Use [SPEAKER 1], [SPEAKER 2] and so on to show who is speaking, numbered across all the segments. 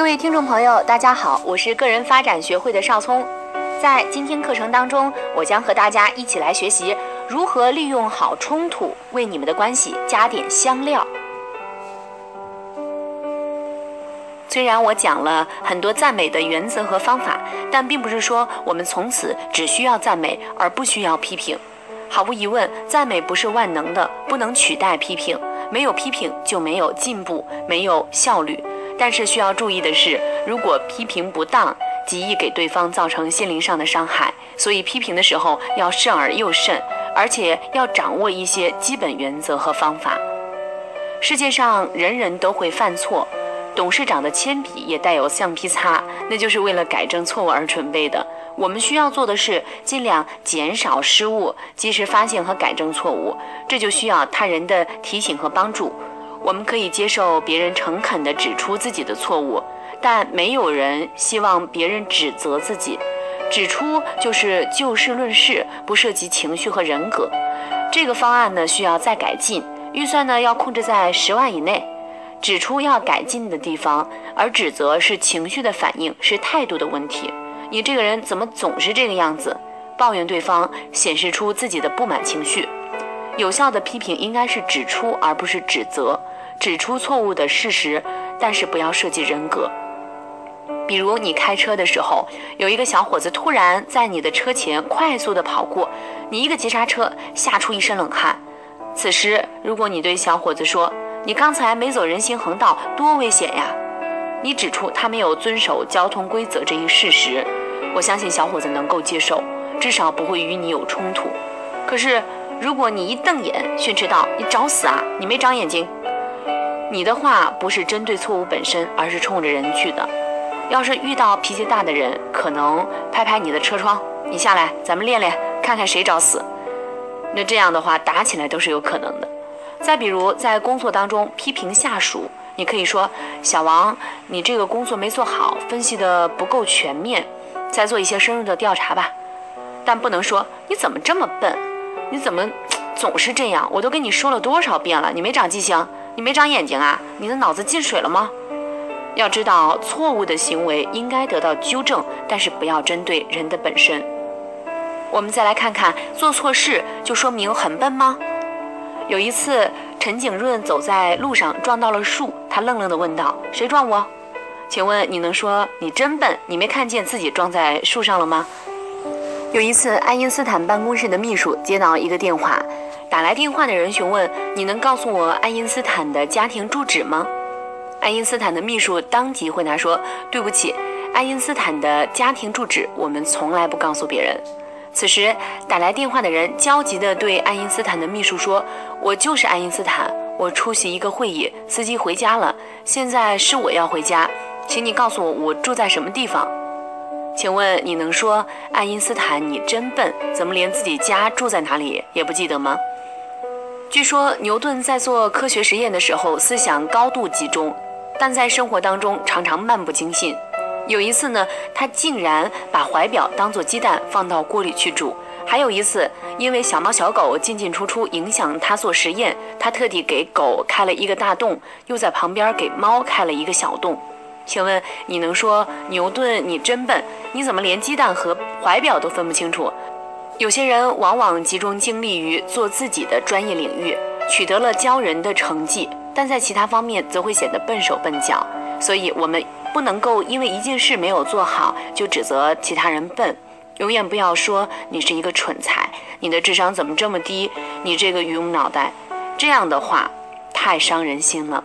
[SPEAKER 1] 各位听众朋友，大家好，我是个人发展学会的邵聪。在今天课程当中，我将和大家一起来学习如何利用好冲突，为你们的关系加点香料。虽然我讲了很多赞美的原则和方法，但并不是说我们从此只需要赞美而不需要批评。毫无疑问，赞美不是万能的，不能取代批评。没有批评就没有进步，没有效率。但是需要注意的是，如果批评不当，极易给对方造成心灵上的伤害。所以批评的时候要慎而又慎，而且要掌握一些基本原则和方法。世界上人人都会犯错。董事长的铅笔也带有橡皮擦，那就是为了改正错误而准备的。我们需要做的是尽量减少失误，及时发现和改正错误。这就需要他人的提醒和帮助。我们可以接受别人诚恳地指出自己的错误，但没有人希望别人指责自己。指出就是就事论事，不涉及情绪和人格。这个方案呢需要再改进，预算呢要控制在十万以内。指出要改进的地方，而指责是情绪的反应，是态度的问题。你这个人怎么总是这个样子？抱怨对方，显示出自己的不满情绪。有效的批评应该是指出，而不是指责。指出错误的事实，但是不要涉及人格。比如你开车的时候，有一个小伙子突然在你的车前快速的跑过，你一个急刹车，吓出一身冷汗。此时，如果你对小伙子说，你刚才没走人行横道，多危险呀！你指出他没有遵守交通规则这一事实，我相信小伙子能够接受，至少不会与你有冲突。可是，如果你一瞪眼训斥道：“你找死啊！你没长眼睛！”你的话不是针对错误本身，而是冲着人去的。要是遇到脾气大的人，可能拍拍你的车窗：“你下来，咱们练练，看看谁找死。”那这样的话，打起来都是有可能的。再比如，在工作当中批评下属，你可以说：“小王，你这个工作没做好，分析的不够全面，再做一些深入的调查吧。”但不能说：“你怎么这么笨？你怎么总是这样？我都跟你说了多少遍了，你没长记性，你没长眼睛啊？你的脑子进水了吗？”要知道，错误的行为应该得到纠正，但是不要针对人的本身。我们再来看看，做错事就说明很笨吗？有一次，陈景润走在路上撞到了树，他愣愣地问道：“谁撞我？”请问你能说你真笨？你没看见自己撞在树上了吗？有一次，爱因斯坦办公室的秘书接到一个电话，打来电话的人询问：“你能告诉我爱因斯坦的家庭住址吗？”爱因斯坦的秘书当即回答说：“对不起，爱因斯坦的家庭住址我们从来不告诉别人。”此时，打来电话的人焦急地对爱因斯坦的秘书说：“我就是爱因斯坦，我出席一个会议，司机回家了，现在是我要回家，请你告诉我我住在什么地方。请问你能说爱因斯坦你真笨，怎么连自己家住在哪里也不记得吗？”据说牛顿在做科学实验的时候思想高度集中，但在生活当中常常漫不经心。有一次呢，他竟然把怀表当做鸡蛋放到锅里去煮。还有一次，因为小猫小狗进进出出影响他做实验，他特地给狗开了一个大洞，又在旁边给猫开了一个小洞。请问你能说牛顿你真笨？你怎么连鸡蛋和怀表都分不清楚？有些人往往集中精力于做自己的专业领域，取得了骄人的成绩，但在其他方面则会显得笨手笨脚。所以，我们。不能够因为一件事没有做好就指责其他人笨，永远不要说你是一个蠢材，你的智商怎么这么低，你这个榆木脑袋，这样的话太伤人心了。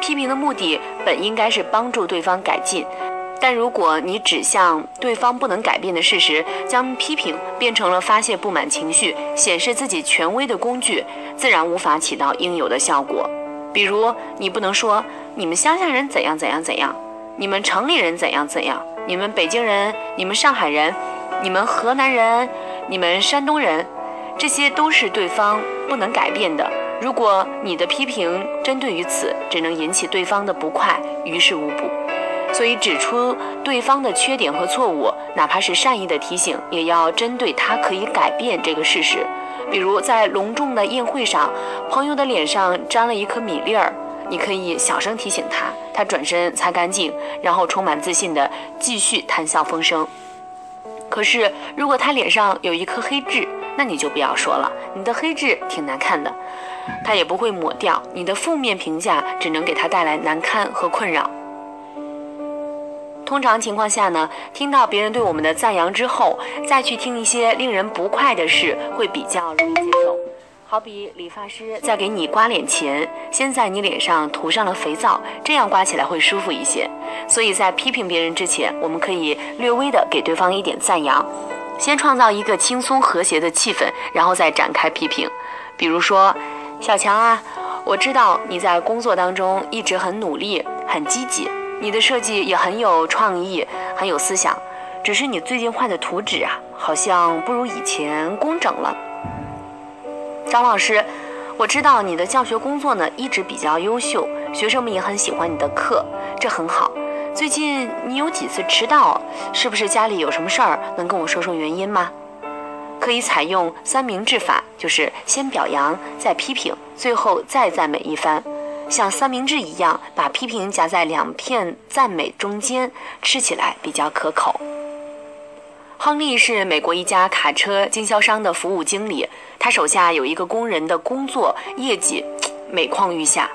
[SPEAKER 1] 批评的目的本应该是帮助对方改进，但如果你指向对方不能改变的事实，将批评变成了发泄不满情绪、显示自己权威的工具，自然无法起到应有的效果。比如，你不能说你们乡下人怎样怎样怎样。你们城里人怎样怎样？你们北京人，你们上海人，你们河南人，你们山东人，这些都是对方不能改变的。如果你的批评针对于此，只能引起对方的不快，于事无补。所以，指出对方的缺点和错误，哪怕是善意的提醒，也要针对他可以改变这个事实。比如，在隆重的宴会上，朋友的脸上沾了一颗米粒儿。你可以小声提醒他，他转身擦干净，然后充满自信地继续谈笑风生。可是，如果他脸上有一颗黑痣，那你就不要说了，你的黑痣挺难看的，他也不会抹掉。你的负面评价只能给他带来难堪和困扰。通常情况下呢，听到别人对我们的赞扬之后，再去听一些令人不快的事，会比较容易接受。好比理发师在给你刮脸前，先在你脸上涂上了肥皂，这样刮起来会舒服一些。所以在批评别人之前，我们可以略微的给对方一点赞扬，先创造一个轻松和谐的气氛，然后再展开批评。比如说，小强啊，我知道你在工作当中一直很努力、很积极。你的设计也很有创意，很有思想，只是你最近画的图纸啊，好像不如以前工整了。张老师，我知道你的教学工作呢一直比较优秀，学生们也很喜欢你的课，这很好。最近你有几次迟到，是不是家里有什么事儿？能跟我说说原因吗？可以采用三明治法，就是先表扬，再批评，最后再赞美一番。像三明治一样，把批评夹在两片赞美中间，吃起来比较可口。亨利是美国一家卡车经销商的服务经理，他手下有一个工人的工作业绩每况愈下。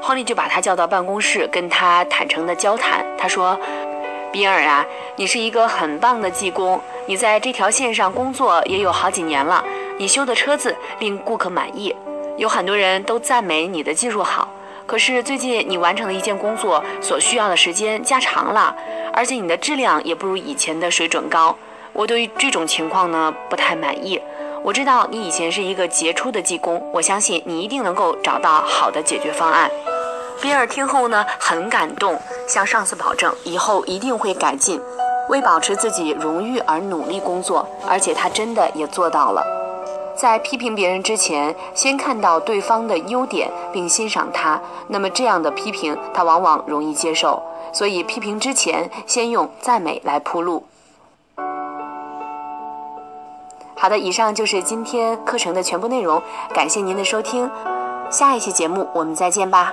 [SPEAKER 1] 亨利就把他叫到办公室，跟他坦诚地交谈。他说：“比尔啊，你是一个很棒的技工，你在这条线上工作也有好几年了，你修的车子令顾客满意，有很多人都赞美你的技术好。”可是最近你完成的一件工作所需要的时间加长了，而且你的质量也不如以前的水准高。我对于这种情况呢不太满意。我知道你以前是一个杰出的技工，我相信你一定能够找到好的解决方案。比尔听后呢很感动，向上司保证以后一定会改进，为保持自己荣誉而努力工作，而且他真的也做到了。在批评别人之前，先看到对方的优点并欣赏他，那么这样的批评他往往容易接受。所以批评之前，先用赞美来铺路。好的，以上就是今天课程的全部内容，感谢您的收听，下一期节目我们再见吧。